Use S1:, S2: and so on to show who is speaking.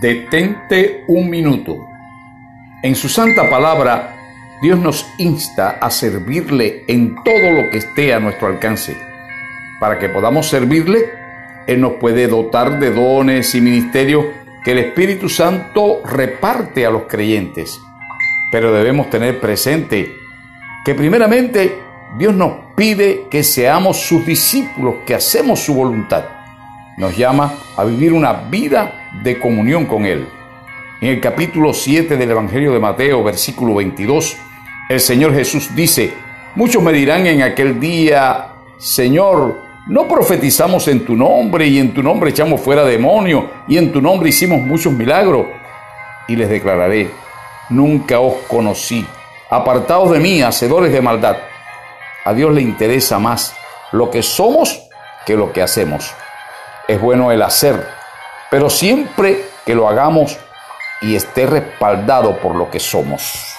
S1: Detente un minuto. En su santa palabra, Dios nos insta a servirle en todo lo que esté a nuestro alcance. Para que podamos servirle, Él nos puede dotar de dones y ministerios que el Espíritu Santo reparte a los creyentes. Pero debemos tener presente que primeramente Dios nos pide que seamos sus discípulos, que hacemos su voluntad. Nos llama a vivir una vida de comunión con Él. En el capítulo 7 del Evangelio de Mateo, versículo 22, el Señor Jesús dice, muchos me dirán en aquel día, Señor, no profetizamos en tu nombre y en tu nombre echamos fuera demonios y en tu nombre hicimos muchos milagros. Y les declararé, nunca os conocí, apartados de mí, hacedores de maldad. A Dios le interesa más lo que somos que lo que hacemos. Es bueno el hacer, pero siempre que lo hagamos y esté respaldado por lo que somos.